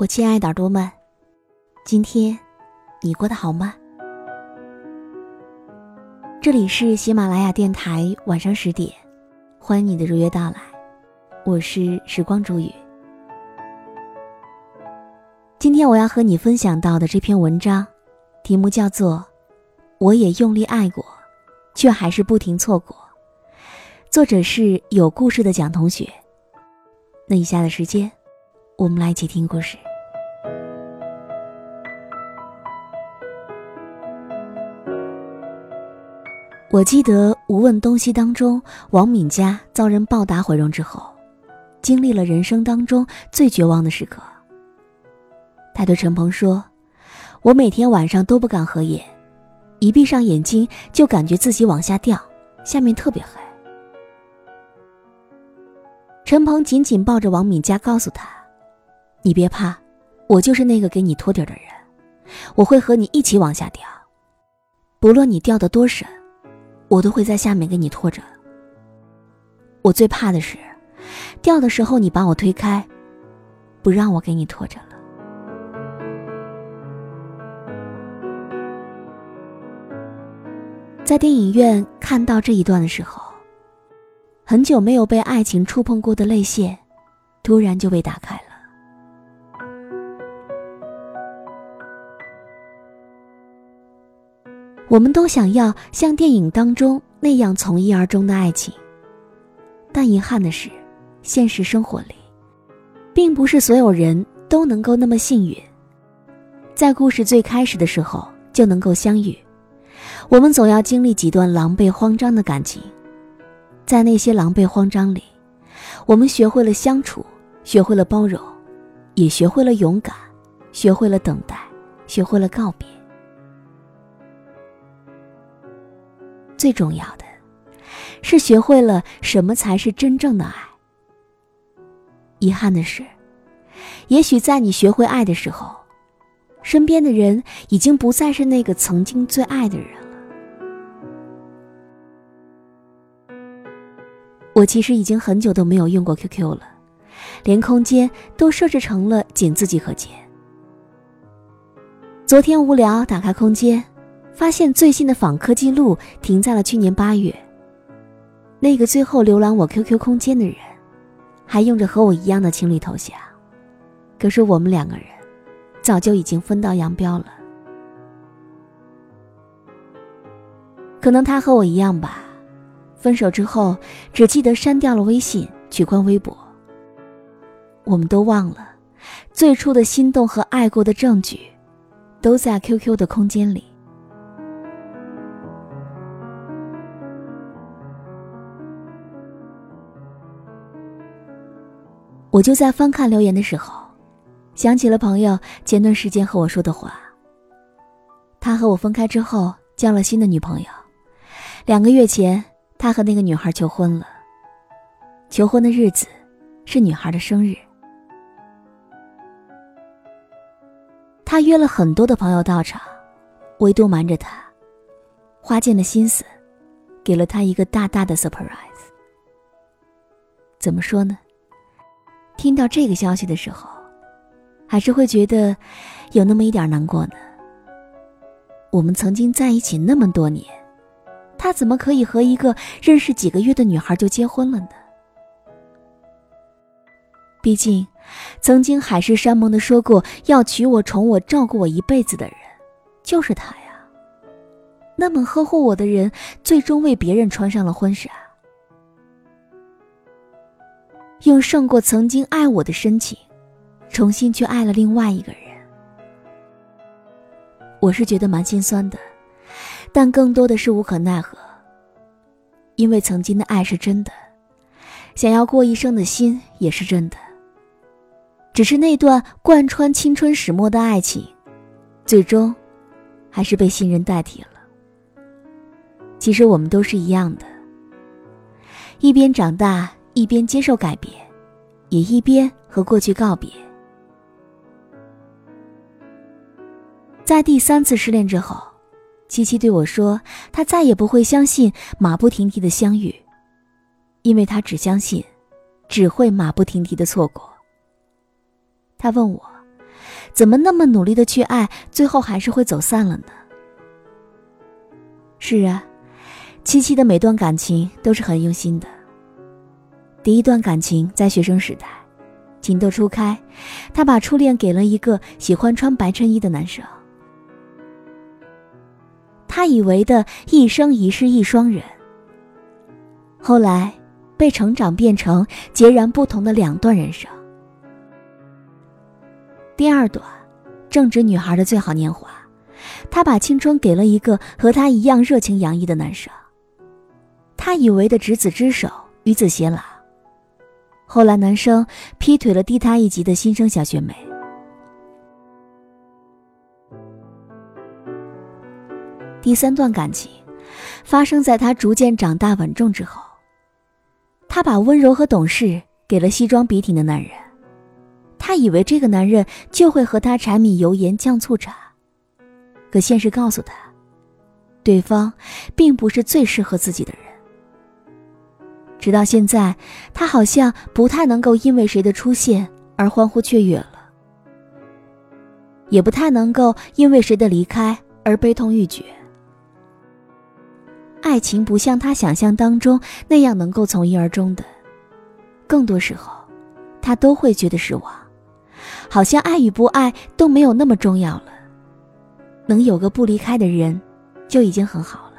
我亲爱的耳朵们，今天你过得好吗？这里是喜马拉雅电台，晚上十点，欢迎你的如约到来，我是时光煮雨。今天我要和你分享到的这篇文章，题目叫做《我也用力爱过，却还是不停错过》，作者是有故事的蒋同学。那以下的时间。我们来一起听故事。我记得《无问东西》当中，王敏佳遭人暴打毁容之后，经历了人生当中最绝望的时刻。他对陈鹏说：“我每天晚上都不敢合眼，一闭上眼睛就感觉自己往下掉，下面特别黑。”陈鹏紧紧抱着王敏佳，告诉他。你别怕，我就是那个给你托底的人，我会和你一起往下掉，不论你掉的多深，我都会在下面给你拖着。我最怕的是，掉的时候你把我推开，不让我给你拖着了。在电影院看到这一段的时候，很久没有被爱情触碰过的泪腺，突然就被打开了。我们都想要像电影当中那样从一而终的爱情，但遗憾的是，现实生活里，并不是所有人都能够那么幸运，在故事最开始的时候就能够相遇。我们总要经历几段狼狈慌张的感情，在那些狼狈慌张里，我们学会了相处，学会了包容，也学会了勇敢，学会了等待，学会了告别。最重要的，是学会了什么才是真正的爱。遗憾的是，也许在你学会爱的时候，身边的人已经不再是那个曾经最爱的人了。我其实已经很久都没有用过 QQ 了，连空间都设置成了仅自己可见。昨天无聊，打开空间。发现最新的访客记录停在了去年八月。那个最后浏览我 QQ 空间的人，还用着和我一样的情侣头像，可是我们两个人早就已经分道扬镳了。可能他和我一样吧，分手之后只记得删掉了微信，取关微博。我们都忘了，最初的心动和爱过的证据，都在 QQ 的空间里。我就在翻看留言的时候，想起了朋友前段时间和我说的话。他和我分开之后，交了新的女朋友。两个月前，他和那个女孩求婚了。求婚的日子是女孩的生日。他约了很多的朋友到场，唯独瞒着他，花尽了心思，给了他一个大大的 surprise。怎么说呢？听到这个消息的时候，还是会觉得有那么一点难过呢。我们曾经在一起那么多年，他怎么可以和一个认识几个月的女孩就结婚了呢？毕竟，曾经海誓山盟的说过要娶我、宠我、照顾我一辈子的人，就是他呀。那么呵护我的人，最终为别人穿上了婚纱。用胜过曾经爱我的深情，重新去爱了另外一个人。我是觉得蛮心酸的，但更多的是无可奈何。因为曾经的爱是真的，想要过一生的心也是真的。只是那段贯穿青春始末的爱情，最终，还是被新人代替了。其实我们都是一样的，一边长大。一边接受改变，也一边和过去告别。在第三次失恋之后，七七对我说：“她再也不会相信马不停蹄的相遇，因为她只相信，只会马不停蹄的错过。”他问我，怎么那么努力的去爱，最后还是会走散了呢？是啊，七七的每段感情都是很用心的。第一段感情在学生时代，情窦初开，他把初恋给了一个喜欢穿白衬衣的男生。他以为的一生一世一双人，后来被成长变成截然不同的两段人生。第二段，正值女孩的最好年华，她把青春给了一个和她一样热情洋溢的男生。她以为的执子之手，与子偕老。后来，男生劈腿了低他一级的新生小学妹。第三段感情，发生在他逐渐长大稳重之后。他把温柔和懂事给了西装笔挺的男人，他以为这个男人就会和他柴米油盐酱醋茶，可现实告诉他，对方并不是最适合自己的人。直到现在，他好像不太能够因为谁的出现而欢呼雀跃了，也不太能够因为谁的离开而悲痛欲绝。爱情不像他想象当中那样能够从一而终的，更多时候，他都会觉得失望，好像爱与不爱都没有那么重要了，能有个不离开的人，就已经很好了。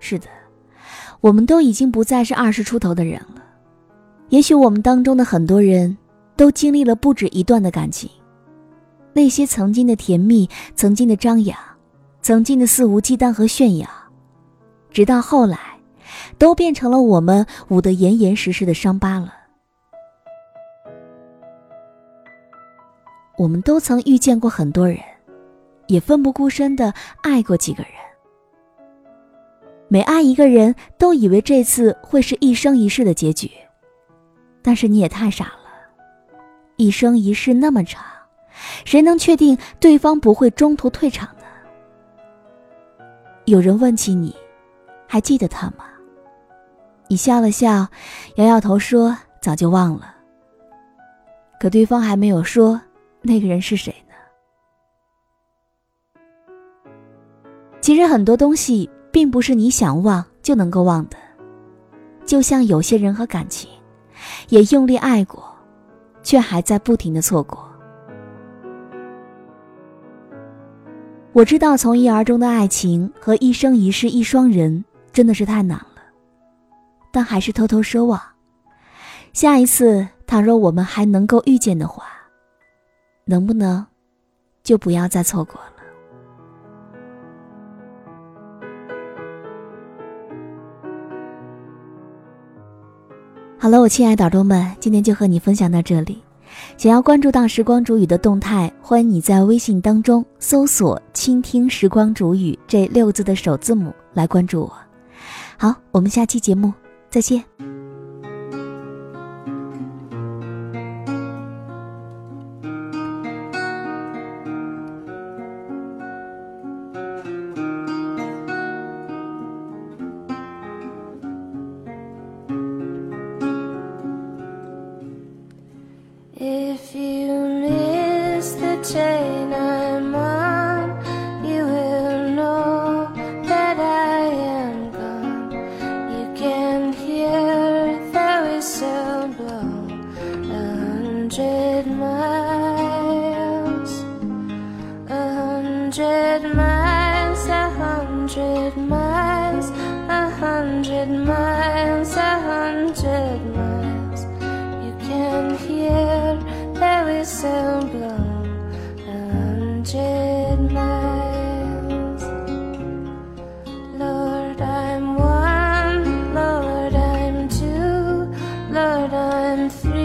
是的。我们都已经不再是二十出头的人了，也许我们当中的很多人都经历了不止一段的感情，那些曾经的甜蜜，曾经的张扬，曾经的肆无忌惮和炫耀，直到后来，都变成了我们捂得严严实实的伤疤了。我们都曾遇见过很多人，也奋不顾身的爱过几个人。每爱一个人都以为这次会是一生一世的结局，但是你也太傻了。一生一世那么长，谁能确定对方不会中途退场呢？有人问起你，还记得他吗？你笑了笑，摇摇头说早就忘了。可对方还没有说那个人是谁呢。其实很多东西。并不是你想忘就能够忘的，就像有些人和感情，也用力爱过，却还在不停的错过。我知道从一而终的爱情和一生一世一双人真的是太难了，但还是偷偷奢望，下一次倘若我们还能够遇见的话，能不能就不要再错过了。好了，我亲爱的耳朵们，今天就和你分享到这里。想要关注到时光煮雨的动态，欢迎你在微信当中搜索“倾听时光煮雨”这六字的首字母来关注我。好，我们下期节目再见。If you miss the chain I'm on, you will know that I am gone. You can hear the whistle blow a hundred miles, a hundred miles, a hundred miles. semblant a hundred miles. Lord, I'm one, Lord, I'm two, Lord, I'm three.